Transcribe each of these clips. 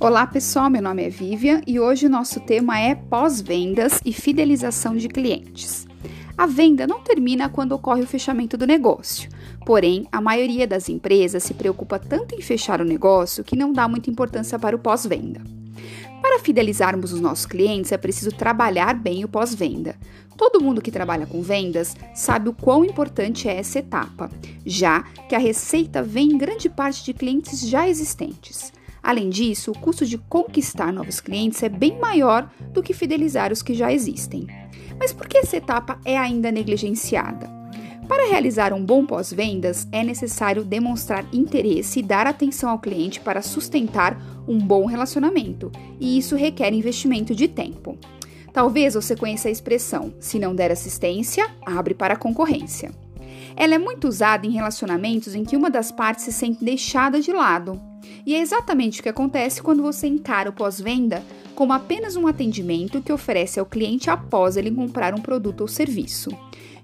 Olá pessoal, meu nome é Vivian e hoje o nosso tema é pós-vendas e fidelização de clientes. A venda não termina quando ocorre o fechamento do negócio, porém, a maioria das empresas se preocupa tanto em fechar o negócio que não dá muita importância para o pós-venda. Para fidelizarmos os nossos clientes, é preciso trabalhar bem o pós-venda. Todo mundo que trabalha com vendas sabe o quão importante é essa etapa, já que a receita vem em grande parte de clientes já existentes. Além disso, o custo de conquistar novos clientes é bem maior do que fidelizar os que já existem. Mas por que essa etapa é ainda negligenciada? Para realizar um bom pós-vendas, é necessário demonstrar interesse e dar atenção ao cliente para sustentar um bom relacionamento, e isso requer investimento de tempo. Talvez você conheça a expressão: se não der assistência, abre para a concorrência. Ela é muito usada em relacionamentos em que uma das partes se sente deixada de lado. E é exatamente o que acontece quando você encara o pós-venda como apenas um atendimento que oferece ao cliente após ele comprar um produto ou serviço.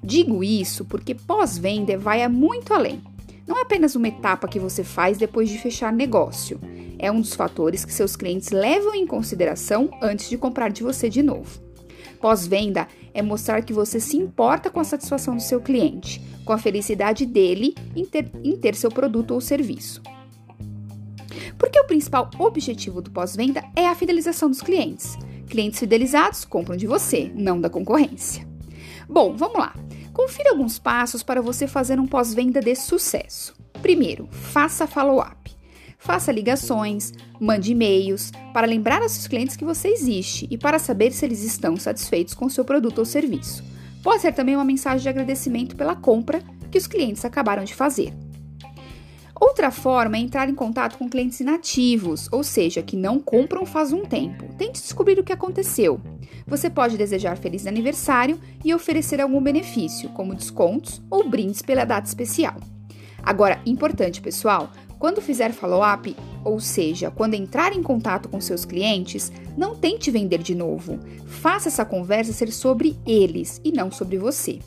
Digo isso porque pós-venda vai muito além. Não é apenas uma etapa que você faz depois de fechar negócio. É um dos fatores que seus clientes levam em consideração antes de comprar de você de novo. Pós-venda é mostrar que você se importa com a satisfação do seu cliente, com a felicidade dele em ter, em ter seu produto ou serviço. Porque o principal objetivo do pós-venda é a fidelização dos clientes. Clientes fidelizados compram de você, não da concorrência. Bom, vamos lá. Confira alguns passos para você fazer um pós-venda de sucesso. Primeiro, faça follow-up. Faça ligações, mande e-mails para lembrar aos seus clientes que você existe e para saber se eles estão satisfeitos com seu produto ou serviço. Pode ser também uma mensagem de agradecimento pela compra que os clientes acabaram de fazer. Outra forma é entrar em contato com clientes inativos, ou seja, que não compram faz um tempo. Tente descobrir o que aconteceu. Você pode desejar feliz aniversário e oferecer algum benefício, como descontos ou brindes pela data especial. Agora, importante, pessoal, quando fizer follow-up, ou seja, quando entrar em contato com seus clientes, não tente vender de novo. Faça essa conversa ser sobre eles e não sobre você.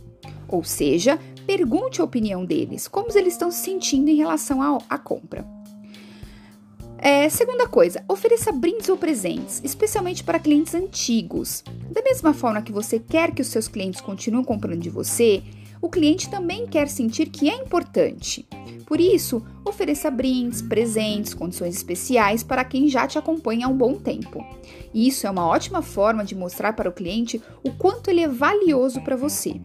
Ou seja, pergunte a opinião deles, como eles estão se sentindo em relação à compra. É, segunda coisa, ofereça brindes ou presentes, especialmente para clientes antigos. Da mesma forma que você quer que os seus clientes continuem comprando de você, o cliente também quer sentir que é importante. Por isso, ofereça brindes, presentes, condições especiais para quem já te acompanha há um bom tempo. Isso é uma ótima forma de mostrar para o cliente o quanto ele é valioso para você.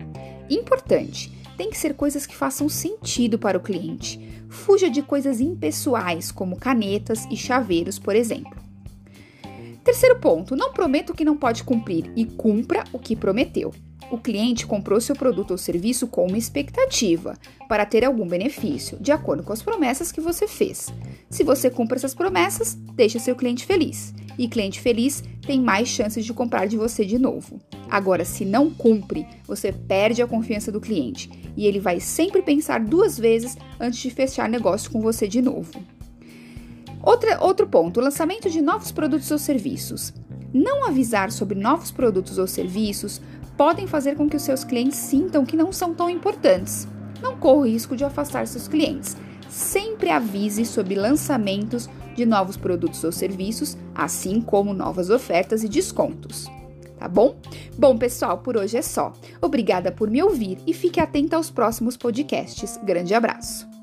Importante, tem que ser coisas que façam sentido para o cliente. Fuja de coisas impessoais, como canetas e chaveiros, por exemplo. Terceiro ponto: não prometa o que não pode cumprir e cumpra o que prometeu. O cliente comprou seu produto ou serviço com uma expectativa para ter algum benefício, de acordo com as promessas que você fez. Se você cumpre essas promessas, deixa seu cliente feliz. E cliente feliz tem mais chances de comprar de você de novo. Agora, se não cumpre, você perde a confiança do cliente e ele vai sempre pensar duas vezes antes de fechar negócio com você de novo. Outra, outro ponto: lançamento de novos produtos ou serviços. Não avisar sobre novos produtos ou serviços podem fazer com que os seus clientes sintam que não são tão importantes. Não corra o risco de afastar seus clientes. Sempre avise sobre lançamentos de novos produtos ou serviços, assim como novas ofertas e descontos. Tá bom? Bom, pessoal, por hoje é só. Obrigada por me ouvir e fique atento aos próximos podcasts. Grande abraço!